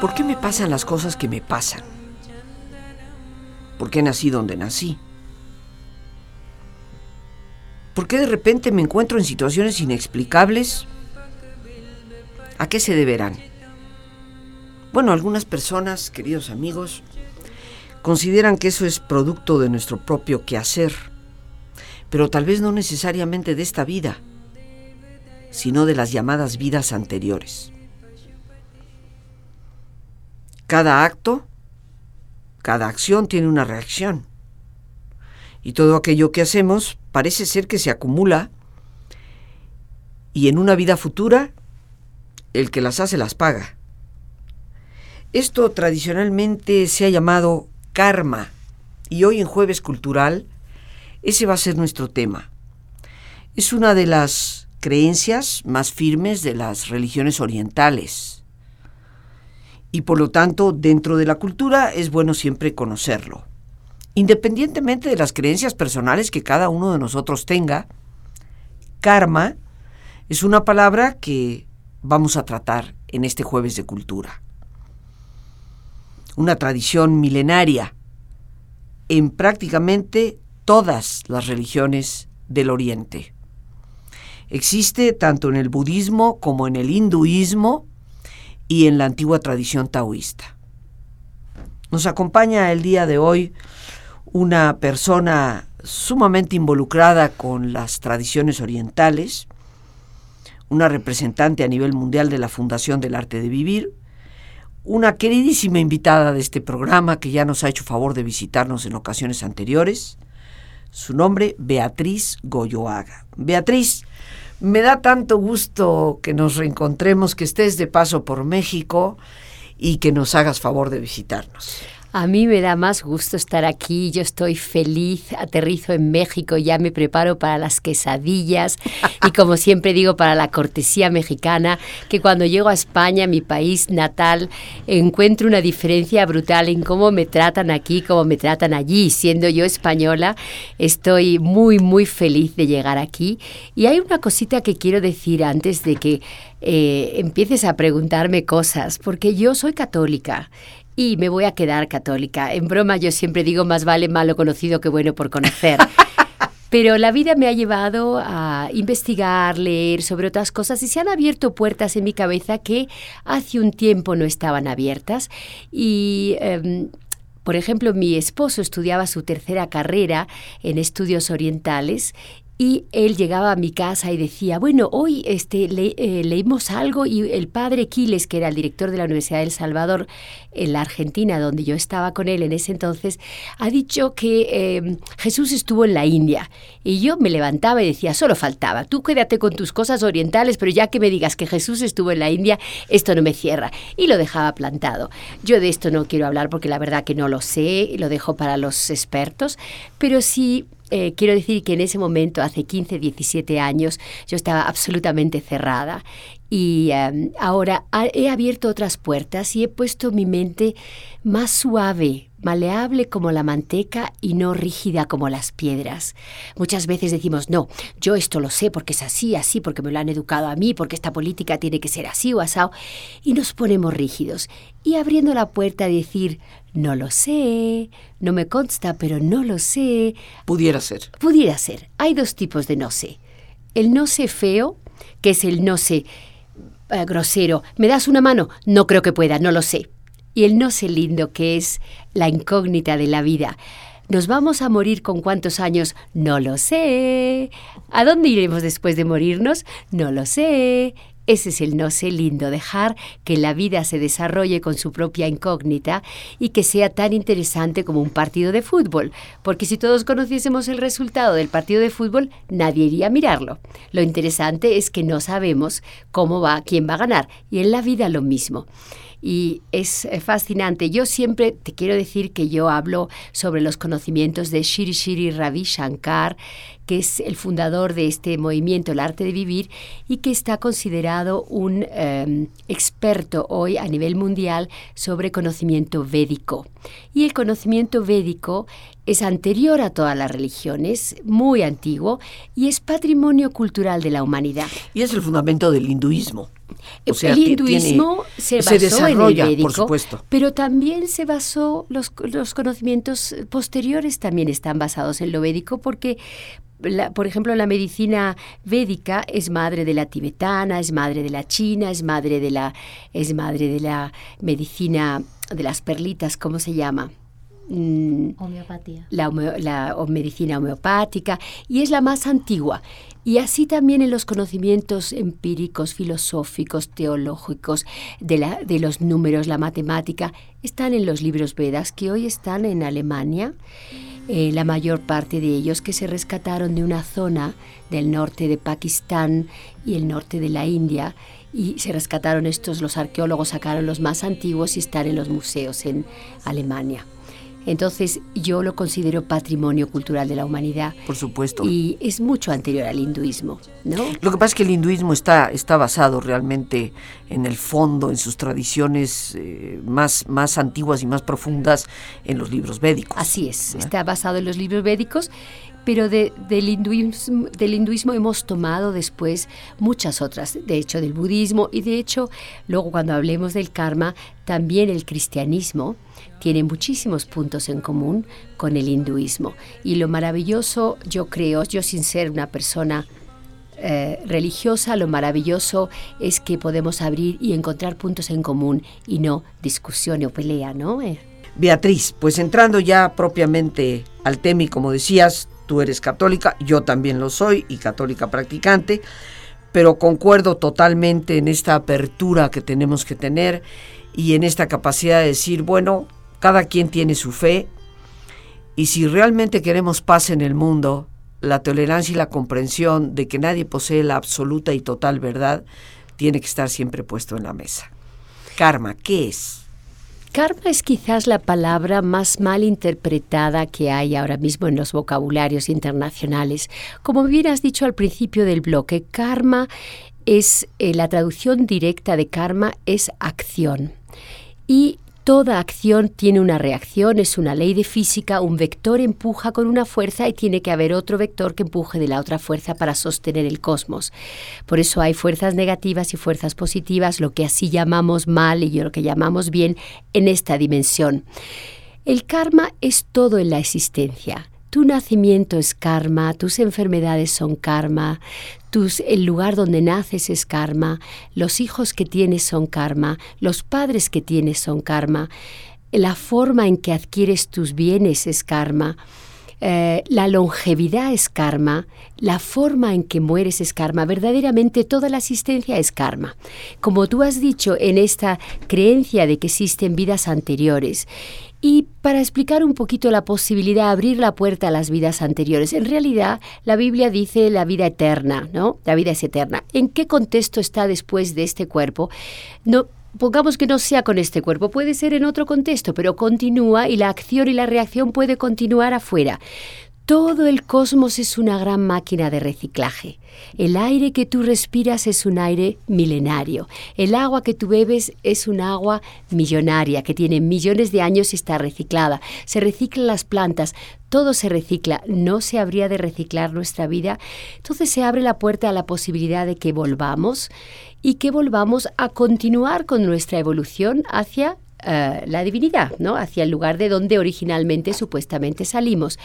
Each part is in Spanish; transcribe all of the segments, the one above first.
¿Por qué me pasan las cosas que me pasan? ¿Por qué nací donde nací? ¿Por qué de repente me encuentro en situaciones inexplicables? ¿A qué se deberán? Bueno, algunas personas, queridos amigos, consideran que eso es producto de nuestro propio quehacer, pero tal vez no necesariamente de esta vida, sino de las llamadas vidas anteriores. Cada acto, cada acción tiene una reacción. Y todo aquello que hacemos parece ser que se acumula y en una vida futura el que las hace las paga. Esto tradicionalmente se ha llamado karma y hoy en jueves cultural ese va a ser nuestro tema. Es una de las creencias más firmes de las religiones orientales y por lo tanto dentro de la cultura es bueno siempre conocerlo. Independientemente de las creencias personales que cada uno de nosotros tenga, karma es una palabra que vamos a tratar en este jueves de cultura. Una tradición milenaria en prácticamente todas las religiones del Oriente. Existe tanto en el budismo como en el hinduismo y en la antigua tradición taoísta. Nos acompaña el día de hoy una persona sumamente involucrada con las tradiciones orientales, una representante a nivel mundial de la Fundación del Arte de Vivir, una queridísima invitada de este programa que ya nos ha hecho favor de visitarnos en ocasiones anteriores. Su nombre, Beatriz Goyoaga. Beatriz, me da tanto gusto que nos reencontremos, que estés de paso por México y que nos hagas favor de visitarnos. A mí me da más gusto estar aquí, yo estoy feliz, aterrizo en México, ya me preparo para las quesadillas. Y como siempre digo, para la cortesía mexicana, que cuando llego a España, mi país natal, encuentro una diferencia brutal en cómo me tratan aquí, cómo me tratan allí. Siendo yo española, estoy muy, muy feliz de llegar aquí. Y hay una cosita que quiero decir antes de que eh, empieces a preguntarme cosas, porque yo soy católica y me voy a quedar católica. En broma yo siempre digo más vale malo conocido que bueno por conocer. Pero la vida me ha llevado a investigar, leer sobre otras cosas y se han abierto puertas en mi cabeza que hace un tiempo no estaban abiertas. Y em, por ejemplo, mi esposo estudiaba su tercera carrera en estudios orientales y él llegaba a mi casa y decía, bueno, hoy este, eh, leímos algo y el padre Quiles, que era el director de la Universidad de El Salvador en la Argentina, donde yo estaba con él en ese entonces, ha dicho que em, Jesús estuvo en la India. Y yo me levantaba y decía, solo faltaba, tú quédate con tus cosas orientales, pero ya que me digas que Jesús estuvo en la India, esto no me cierra. Y lo dejaba plantado. Yo de esto no quiero hablar porque la verdad que no lo sé, lo dejo para los expertos, pero sí eh, quiero decir que en ese momento, hace 15, 17 años, yo estaba absolutamente cerrada y ahora he abierto otras puertas y he puesto mi mente más suave, maleable como la manteca y no rígida como las piedras. Muchas veces decimos, no, yo esto lo sé porque es así, así, porque me lo han educado a mí, porque esta política tiene que ser así o asado, y nos ponemos rígidos. Y abriendo la puerta a decir, no lo sé, no me consta, pero no lo sé. Pudiera ser. Pudiera ser. Hay dos tipos de no sé. El no sé feo, que es el no sé eh, grosero. ¿Me das una mano? No creo que pueda, no lo sé. Y el no sé lindo, que es la incógnita de la vida. ¿Nos vamos a morir con cuántos años? No lo sé. ¿A dónde iremos después de morirnos? No lo sé. Ese es el no sé lindo, dejar que la vida se desarrolle con su propia incógnita y que sea tan interesante como un partido de fútbol, porque si todos conociésemos el resultado del partido de fútbol, nadie iría a mirarlo. Lo interesante es que no sabemos cómo va, quién va a ganar, y en la vida lo mismo y es eh, fascinante. Yo siempre te quiero decir que yo hablo sobre los conocimientos de Shri Shri Ravi Shankar, que es el fundador de este movimiento, el arte de vivir, y que está considerado un em, experto hoy a nivel mundial sobre conocimiento védico. Y el conocimiento védico es anterior a todas las religiones, muy antiguo, y es patrimonio cultural de la humanidad. Y es el fundamento del hinduismo el hinduismo se basó en el védico, pero también se basó, los, los conocimientos posteriores también están basados en lo védico porque por ejemplo, la medicina védica es madre de la tibetana, es madre de la china, es madre de la, es madre de la medicina de las perlitas, ¿cómo se llama? Mm, Homeopatía. La, la medicina homeopática, y es la más antigua. Y así también en los conocimientos empíricos, filosóficos, teológicos, de, la, de los números, la matemática, están en los libros Vedas que hoy están en Alemania. Eh, la mayor parte de ellos que se rescataron de una zona del norte de Pakistán y el norte de la India. Y se rescataron estos, los arqueólogos sacaron los más antiguos y están en los museos en Alemania. Entonces yo lo considero patrimonio cultural de la humanidad. Por supuesto. Y es mucho anterior al hinduismo, ¿no? Lo que pasa es que el hinduismo está, está basado realmente en el fondo, en sus tradiciones eh, más, más antiguas y más profundas en los libros védicos. Así es, está basado en los libros védicos pero del, hinduismo, del hinduismo hemos tomado después muchas otras, de hecho del budismo y de hecho luego cuando hablemos del karma, también el cristianismo tiene muchísimos puntos en común con el hinduismo. Y lo maravilloso, yo creo, yo sin ser una persona eh, religiosa, lo maravilloso es que podemos abrir y encontrar puntos en común y no discusión o pelea, ¿no? Eh. Beatriz, pues entrando ya propiamente al tema y como decías, tú eres católica, yo también lo soy y católica practicante, pero concuerdo totalmente en esta apertura que tenemos que tener y en esta capacidad de decir, bueno, cada quien tiene su fe y si realmente queremos paz en el mundo, la tolerancia y la comprensión de que nadie posee la absoluta y total verdad tiene que estar siempre puesto en la mesa. Karma, ¿qué es? Karma es quizás la palabra más mal interpretada que hay ahora mismo en los vocabularios internacionales. Como bien has dicho al principio del bloque, karma es eh, la traducción directa de karma es acción. Y Toda acción tiene una reacción, es una ley de física, un vector empuja con una fuerza y tiene que haber otro vector que empuje de la otra fuerza para sostener el cosmos. Por eso hay fuerzas negativas y fuerzas positivas, lo que así llamamos mal y lo que llamamos bien en esta dimensión. El karma es todo en la existencia. Tu nacimiento es karma, tus enfermedades son karma, tus, el lugar donde naces es karma, los hijos que tienes son karma, los padres que tienes son karma, la forma en que adquieres tus bienes es karma. Eh, la longevidad es karma, la forma en que mueres es karma, verdaderamente toda la existencia es karma. Como tú has dicho en esta creencia de que existen vidas anteriores, y para explicar un poquito la posibilidad de abrir la puerta a las vidas anteriores, en realidad la Biblia dice la vida eterna, ¿no? La vida es eterna. ¿En qué contexto está después de este cuerpo? No, pongamos que no sea con este cuerpo, puede ser en otro contexto, pero continúa y la acción y la reacción puede continuar afuera. Todo el cosmos es una gran máquina de reciclaje. El aire que tú respiras es un aire milenario. El agua que tú bebes es un agua millonaria que tiene millones de años y está reciclada. Se reciclan las plantas, todo se recicla. ¿No se habría de reciclar nuestra vida? Entonces se abre la puerta a la posibilidad de que volvamos y que volvamos a continuar con nuestra evolución hacia eh, la divinidad, ¿no? hacia el lugar de donde originalmente supuestamente salimos.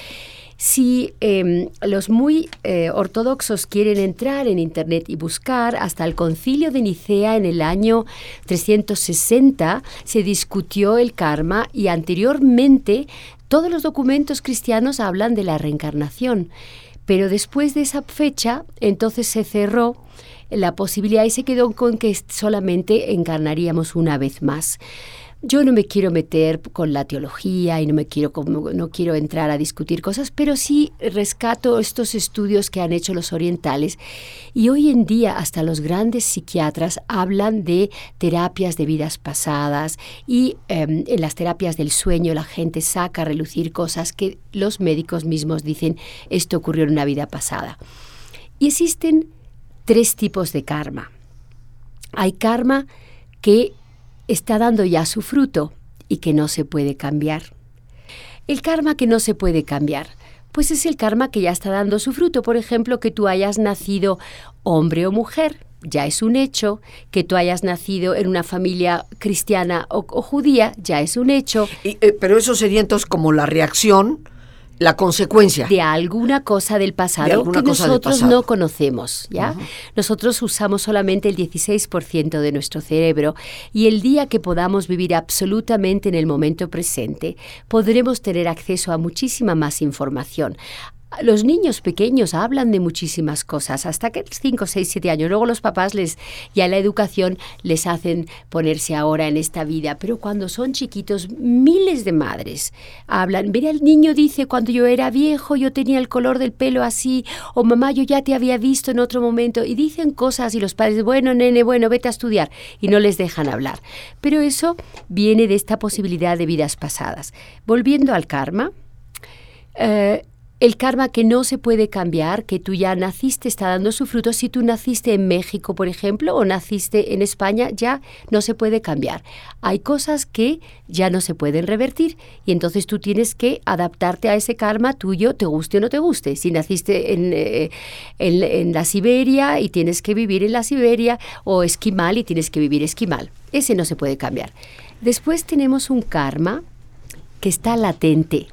Si em, los muy eh, ortodoxos quieren entrar en Internet y buscar, hasta el concilio de Nicea en el año 360 se discutió el karma y anteriormente todos los documentos cristianos hablan de la reencarnación. Pero después de esa fecha, entonces se cerró la posibilidad y se quedó con que solamente encarnaríamos una vez más. Yo no me quiero meter con la teología y no me quiero no quiero entrar a discutir cosas, pero sí rescato estos estudios que han hecho los orientales y hoy en día hasta los grandes psiquiatras hablan de terapias de vidas pasadas y em, en las terapias del sueño la gente saca a relucir cosas que los médicos mismos dicen esto ocurrió en una vida pasada. Y existen tres tipos de karma. Hay karma que está dando ya su fruto y que no se puede cambiar. El karma que no se puede cambiar, pues es el karma que ya está dando su fruto. Por ejemplo, que tú hayas nacido hombre o mujer, ya es un hecho. Que tú hayas nacido en una familia cristiana o, judía, ya es un hecho. Eh, pero eso sería como la reacción la consecuencia de alguna cosa del pasado que nosotros no conocemos, ¿ya? Nosotros usamos solamente el 16% de nuestro cerebro y el día que podamos vivir absolutamente en el momento presente, podremos tener acceso a muchísima más información, los niños pequeños hablan de muchísimas cosas, hasta que 5, 6, 7 años. Luego los papás les, ya la educación les hacen ponerse ahora en esta vida. Pero cuando son chiquitos, miles de madres hablan. Mira, el niño dice, cuando yo era viejo, yo tenía el color del pelo así, o mamá, yo ya te había visto en otro momento. Y dicen cosas y los padres, bueno, nene, bueno, vete a estudiar. Y no les dejan hablar. Pero eso viene de esta posibilidad de vidas pasadas. Volviendo al karma. Eh, el karma que no se puede cambiar, que tú ya naciste, está dando su fruto. Si tú naciste en México, por ejemplo, o naciste en España, ya no se puede cambiar. Hay cosas que ya no se pueden revertir y entonces tú tienes que adaptarte a ese karma tuyo, te guste o no te guste. Si naciste en, eh, en la Siberia y tienes que vivir en la Siberia, o esquimal y tienes que vivir esquimal. Ese no se puede cambiar. Después tenemos un karma que está latente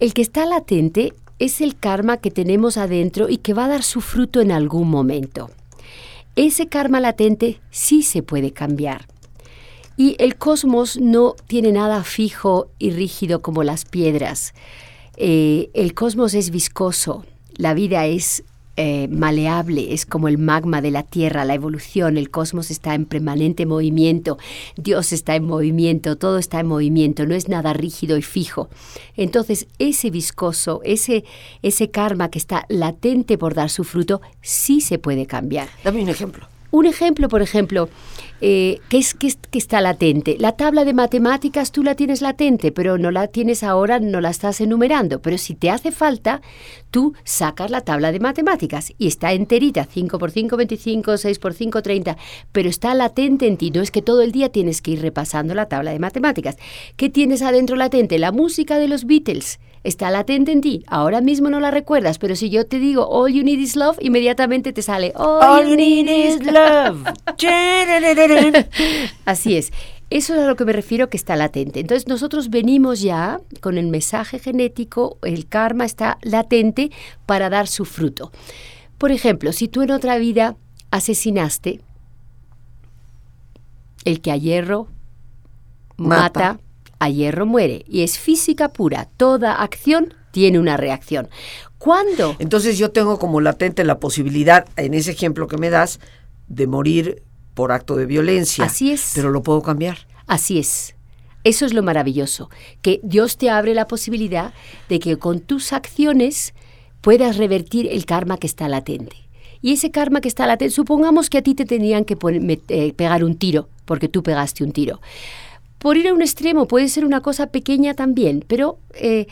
el que está latente es el karma que tenemos adentro y que va a dar su fruto en algún momento. Ese karma latente sí se puede cambiar. Y el cosmos no tiene nada fijo y rígido como las piedras. Eh, el cosmos es viscoso, la vida es eh, maleable, es como el magma de la Tierra, la evolución, el cosmos está en permanente movimiento, Dios está en movimiento, todo está en movimiento, no es nada rígido y fijo. Entonces, ese viscoso, ese, ese karma que está latente por dar su fruto, sí se puede cambiar. Dame un ejemplo. Un ejemplo, por ejemplo, eh, ¿qué es que, está latente? La tabla de matemáticas tú la tienes latente, pero no la tienes ahora, no la estás enumerando. Pero si te hace falta, tú sacas la tabla de matemáticas y está enterita, 5 por 5, 25, 6 por 5, 30, pero está latente en ti. No es que todo el día tienes que ir repasando la tabla de matemáticas. ¿Qué tienes adentro latente? La música de los Beatles está latente en ti. Ahora mismo no la recuerdas, pero si yo te digo All You Need Is Love, inmediatamente te sale All, You Need Is Love. Así es. Eso es a lo que me refiero que está latente. Entonces nosotros venimos ya con el mensaje genético, el karma está latente para dar su fruto. Por ejemplo, si tú en otra vida asesinaste, el que a hierro mata a hierro muere. Y es física pura. Toda acción tiene una reacción. ¿Cuándo? Entonces yo tengo como latente la posibilidad, en ese ejemplo que me das, de morir por acto de violencia. Así es. Pero lo puedo cambiar. Así es. Eso es lo maravilloso, que Dios te abre la posibilidad de que con tus acciones puedas revertir el karma que está latente. Y ese karma que está latente, supongamos que a ti te tenían que eh, pegar un tiro, porque tú pegaste un tiro por ir a un extremo puede ser una cosa pequeña también, pero eh,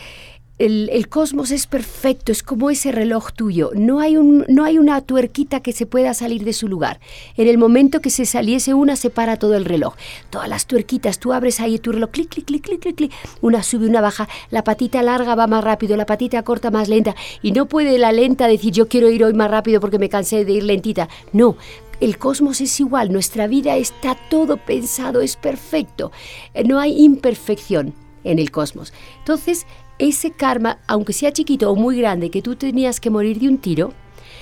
el, cosmos es perfecto, es como ese reloj tuyo. No hay, un, no hay una tuerquita que se pueda salir de su lugar. En el momento que se saliese una, se para todo el reloj. Todas las tuerquitas, tú abres ahí tu reloj, clic, clic, clic, clic, clic, Una sube, una baja. La patita larga va más rápido, la patita corta más lenta. Y no puede la lenta decir yo quiero ir hoy más rápido porque me cansé de ir lentita. No, el cosmos es igual, nuestra vida está todo pensado, es perfecto. Eh, no hay imperfección en el cosmos. Entonces, ese karma, aunque sea chiquito o muy grande, que tú tenías que morir de un tiro,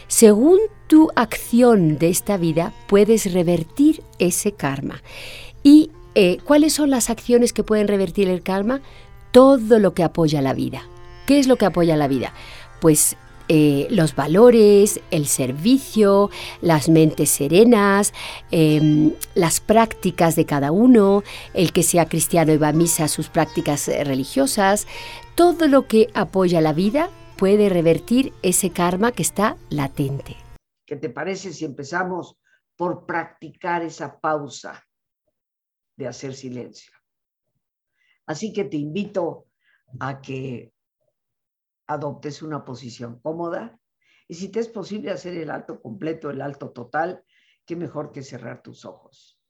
según tu acción de esta vida, puedes revertir ese karma. ¿Y eh, cuáles son las acciones que pueden revertir el karma? Todo lo que apoya la vida. ¿Qué es lo que apoya la vida? Pues eh, los valores, el servicio, las mentes serenas, em, las prácticas de cada uno, el que sea cristiano y va a misa, sus prácticas eh, religiosas, todo lo que apoya la vida puede revertir ese karma que está latente. ¿Qué te parece si empezamos por practicar esa pausa de hacer silencio? Así que te invito a que adoptes una posición cómoda y si te es posible hacer el alto completo, el alto total, qué mejor que cerrar tus ojos.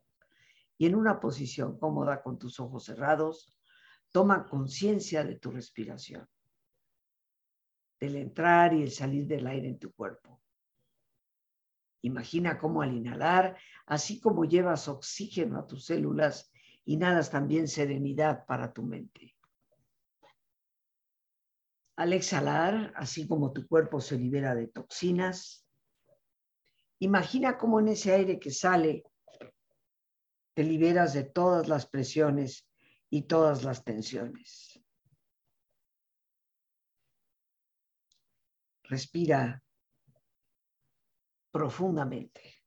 Y en una posición cómoda con tus ojos cerrados, toma conciencia de tu respiración, del entrar y el salir del aire en tu cuerpo. Imagina cómo al inhalar, así como llevas oxígeno a tus células, inhalas también serenidad para tu mente. Al exhalar, así como tu cuerpo se libera de toxinas, imagina cómo en ese aire que sale te liberas de todas las presiones y todas las tensiones. Respira profundamente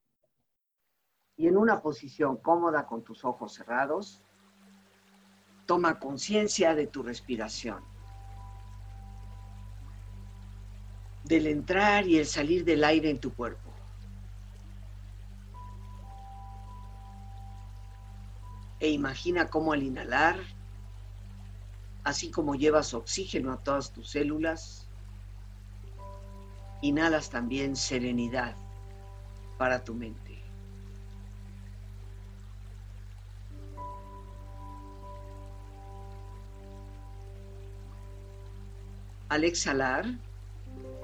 y en una posición cómoda con tus ojos cerrados, toma conciencia de tu respiración. Del entrar y el salir del aire en tu cuerpo. E imagina cómo al inhalar, así como llevas oxígeno a todas tus células, inhalas también serenidad para tu mente. Al exhalar,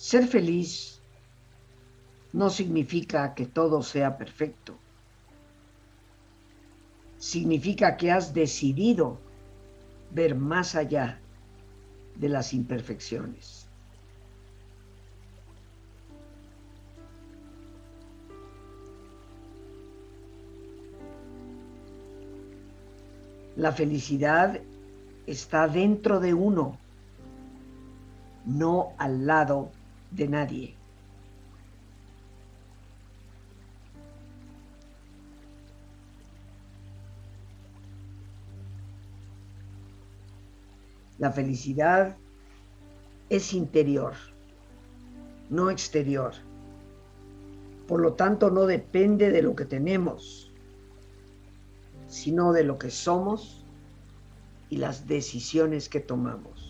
Ser feliz no significa que todo sea perfecto. Significa que has decidido ver más allá de las imperfecciones. La felicidad está dentro de uno, no al lado de nadie. La felicidad es interior, no exterior. Por lo tanto, no depende de lo que tenemos, sino de lo que somos y las decisiones que tomamos.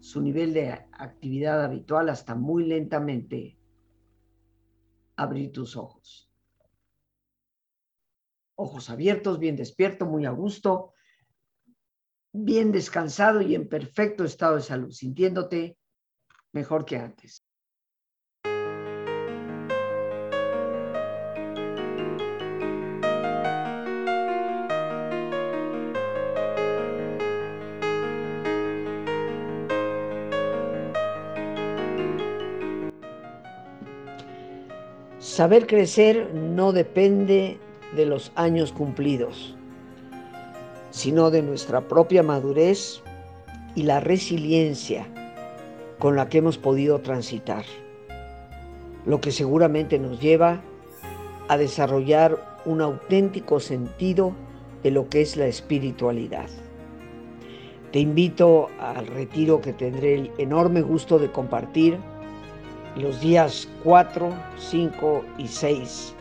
su nivel de actividad habitual hasta muy lentamente abrir tus ojos. Ojos abiertos, bien despierto, muy a gusto, bien descansado y en perfecto estado de salud, sintiéndote mejor que antes. Saber crecer no depende de los años cumplidos, sino de nuestra propia madurez y la resiliencia con la que hemos podido transitar, lo que seguramente nos lleva a desarrollar un auténtico sentido de lo que es la espiritualidad. Te invito al retiro que tendré el enorme gusto de compartir los días 4, 5 y 6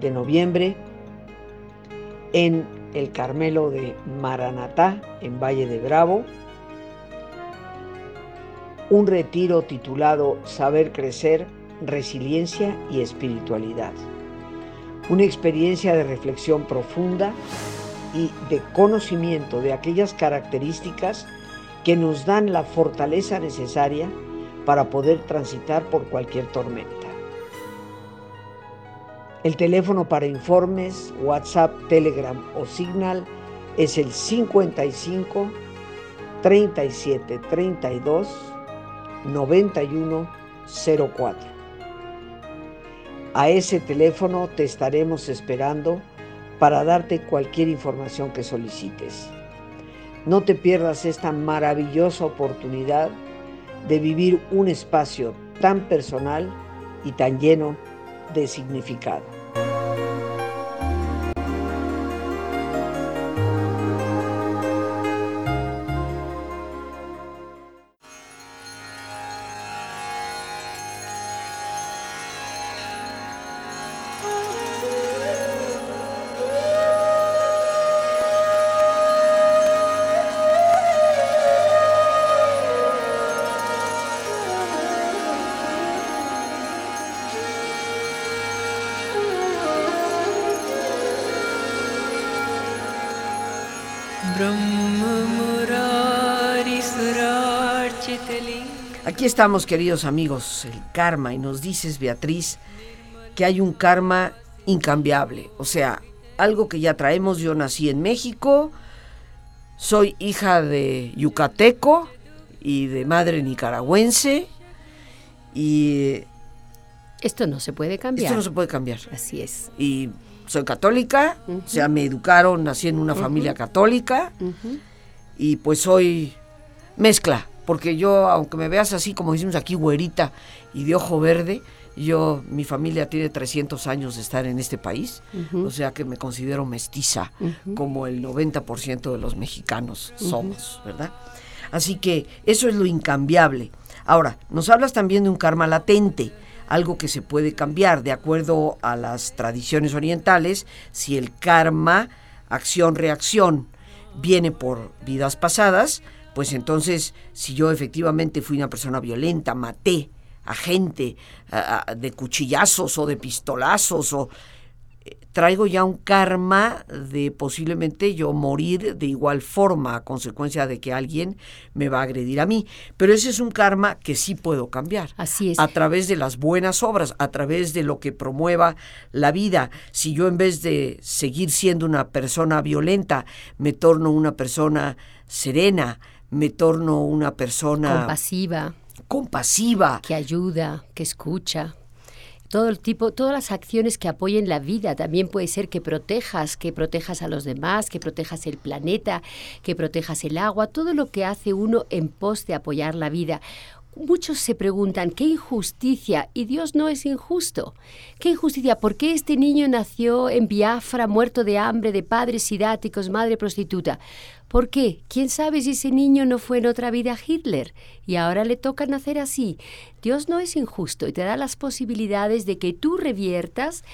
de noviembre en el Carmelo de Maranatá, en Valle de Bravo. Un retiro titulado Saber Crecer, Resiliencia y Espiritualidad. Una experiencia de reflexión profunda y de conocimiento de aquellas características que nos dan la fortaleza necesaria para poder transitar por cualquier tormenta. El teléfono para informes, WhatsApp, Telegram o Signal es el 55 37 32 91 04. A ese teléfono te estaremos esperando para darte cualquier información que solicites. No te pierdas esta maravillosa oportunidad de vivir un espacio tan personal y tan lleno de significado. Aquí estamos, queridos amigos, el karma, y nos dices, Beatriz, que hay un karma incambiable, o sea, algo que ya traemos, yo nací en México, soy hija de yucateco y de madre nicaragüense, y... Esto no se puede cambiar. Esto no se puede cambiar. Así es. Y soy católica, o sea, me educaron, nací en una familia católica, y pues soy mezcla porque yo, aunque me veas así, como decimos aquí, güerita y de ojo verde, yo, mi familia tiene 300 años de estar en este país, o sea que me considero mestiza, como el 90% de los mexicanos somos, ¿verdad? Así que eso es lo incambiable. Ahora, nos hablas también de un karma latente, algo que se puede cambiar de acuerdo a las tradiciones orientales, si el karma, acción-reacción, viene por vidas pasadas, pues entonces si yo efectivamente fui una persona violenta, maté a gente de cuchillazos o de pistolazos o eh, traigo ya un karma de posiblemente yo morir de igual forma a consecuencia de que alguien me va a agredir a mí. Pero ese es un karma que sí puedo cambiar. Así es. A través de las buenas obras, a través de lo que promueva la vida. Si yo en vez de seguir siendo una persona violenta, me torno una persona serena, me torno una persona compasiva, compasiva, que ayuda, que escucha. Todo el tipo, todas las acciones que apoyen la vida. También puede ser que protejas, que protejas a los demás, que protejas el planeta, que protejas el agua, todo lo que hace uno en pos de apoyar la vida. Muchos se preguntan, ¿qué injusticia? Y Dios no es injusto. ¿Qué injusticia? ¿Por qué este niño nació en Biafra, muerto de hambre, de padres sidáticos, madre prostituta? ¿Por qué? ¿Quién sabe si ese niño no fue en otra vida Hitler y ahora le toca nacer así? Dios no es injusto y te da las posibilidades de que tú reviertas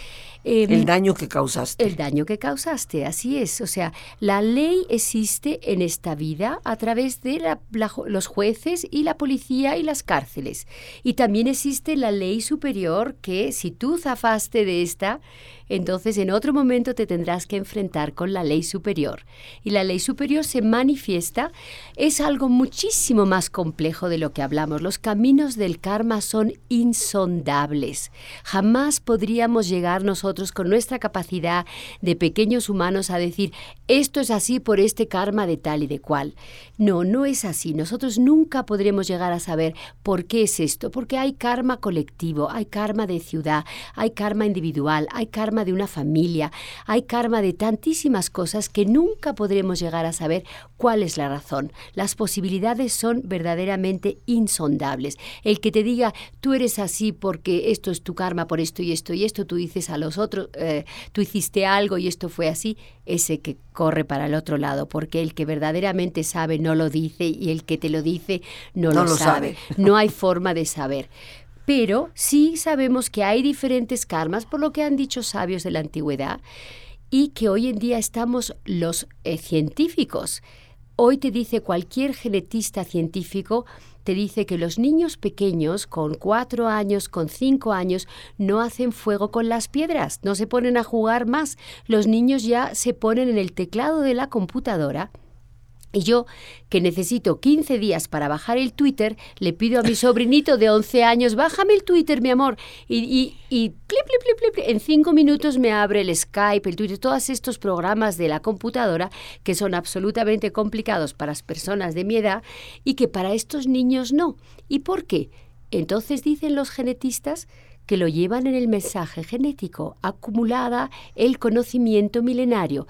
em, el daño que causaste. El daño que causaste, así es. O sea, la ley existe en esta vida a través de los jueces y la policía y las cárceles. Y también existe la ley superior que si tú zafaste de esta, entonces en otro momento te tendrás que enfrentar con la ley superior. Y la ley superior se manifiesta, es algo muchísimo más complejo de lo que hablamos. Los caminos del karma son insondables. Jamás podríamos llegar nosotros con nuestra capacidad de pequeños humanos a decir, esto es así por este karma de tal y de cual. No, no es así. Nosotros nunca podremos llegar a saber por qué es esto, porque hay karma colectivo, hay karma de ciudad, hay karma individual, hay karma de una familia, hay karma de tantísimas cosas que nunca podremos llegar a saber cuál es la razón. Las posibilidades son verdaderamente insondables. El que te diga, tú eres así porque esto es tu karma por esto y esto y esto, tú dices a los otros, eh, tú hiciste algo y esto fue así, ese que corre para el otro lado, porque el que verdaderamente sabe no lo dice y el que te lo dice no, lo, sabe. No hay forma de saber. Pero sí sabemos que hay diferentes karmas, por lo que han dicho sabios de la antigüedad, y que hoy en día estamos los eh, científicos. Hoy te dice cualquier genetista científico, te dice que los niños pequeños con cuatro años, con cinco años, no hacen fuego con las piedras, no se ponen a jugar más. Los niños ya se ponen en el teclado de la computadora y yo, que necesito 15 días para bajar el Twitter, le pido a mi sobrinito de 11 años, bájame el Twitter, mi amor. Y, y, y en cinco minutos me abre el Skype, el Twitter, todos estos programas de la computadora que son absolutamente complicados para las personas de mi edad y que para estos niños no. ¿Y por qué? Entonces dicen los genetistas que lo llevan en el mensaje genético, acumulada el conocimiento milenario.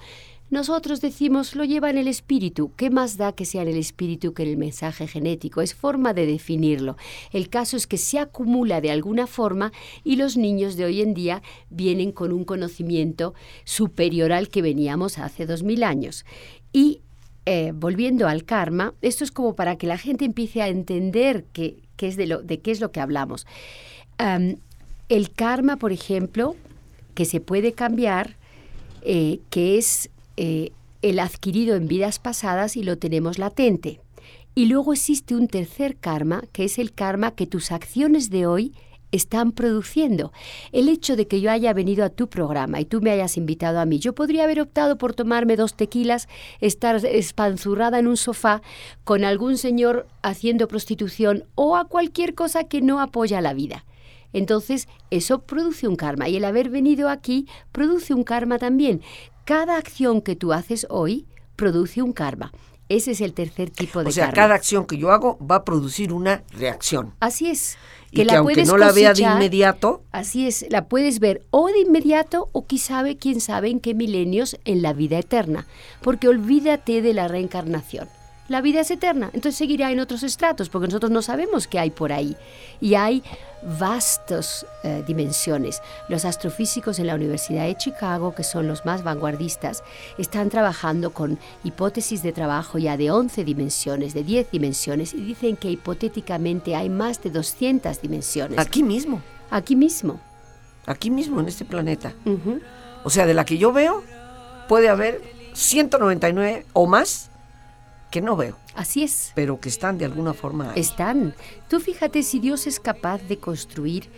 Nosotros decimos lo lleva en el espíritu. ¿Qué más da que sea en el espíritu que en el mensaje genético? Es forma de definirlo. El caso es que se acumula de alguna forma y los niños de hoy en día vienen con un conocimiento superior al que veníamos hace dos mil años. Y eh, volviendo al karma, esto es como para que la gente empiece a entender qué, es de, lo, de qué es lo que hablamos. el karma, por ejemplo, que se puede cambiar, eh, que es eh, el adquirido en vidas pasadas y lo tenemos latente. Y luego existe un tercer karma, que es el karma que tus acciones de hoy están produciendo. El hecho de que yo haya venido a tu programa y tú me hayas invitado a mí, yo podría haber optado por tomarme dos tequilas, estar espanzurrada en un sofá con algún señor haciendo prostitución o a cualquier cosa que no apoya la vida. Entonces, eso produce un karma y el haber venido aquí produce un karma también cada acción que tú haces hoy produce un karma. Ese es el tercer tipo de O sea, cada acción que yo hago va a producir una reacción. Así es. Que, la aunque no la vea de inmediato. Así es, la puedes ver o de inmediato o quizá, quién sabe, en qué milenios en la vida eterna. Porque olvídate de la reencarnación la vida es eterna. Entonces seguirá en otros estratos, porque nosotros no sabemos qué hay por ahí. Y hay vastas eh, dimensiones. Los astrofísicos en la Universidad de Chicago, que son los más vanguardistas, están trabajando con hipótesis de trabajo ya de 11 dimensiones, de 10 dimensiones, y dicen que hipotéticamente hay más de 200 dimensiones. Aquí mismo. Aquí mismo. Aquí mismo, en este planeta. O sea, de la que yo veo, puede haber 199 o más que no veo. Así es. Pero que están de alguna forma Están. Tú fíjate si Dios es capaz de construir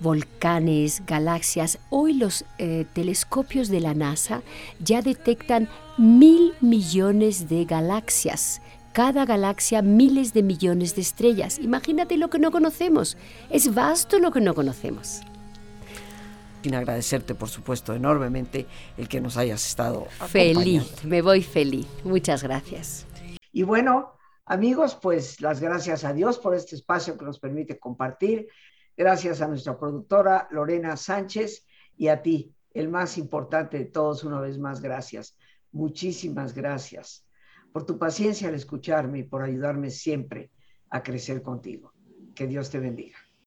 volcanes, galaxias. Hoy los eh, telescopios de la NASA ya detectan mil millones de galaxias. Cada galaxia miles de millones de estrellas. Imagínate lo que no conocemos. Es vasto lo que no conocemos. Sin agradecerte, por supuesto, enormemente el que nos hayas estado Feliz, me voy feliz. Muchas gracias. Y bueno, amigos, pues las gracias a Dios por este espacio que nos permite compartir. Gracias a nuestra productora Lorena Sánchez y a ti, el más importante de todos, una vez más, gracias. Muchísimas gracias por tu paciencia al escucharme y por ayudarme siempre a crecer contigo. Que Dios te bendiga.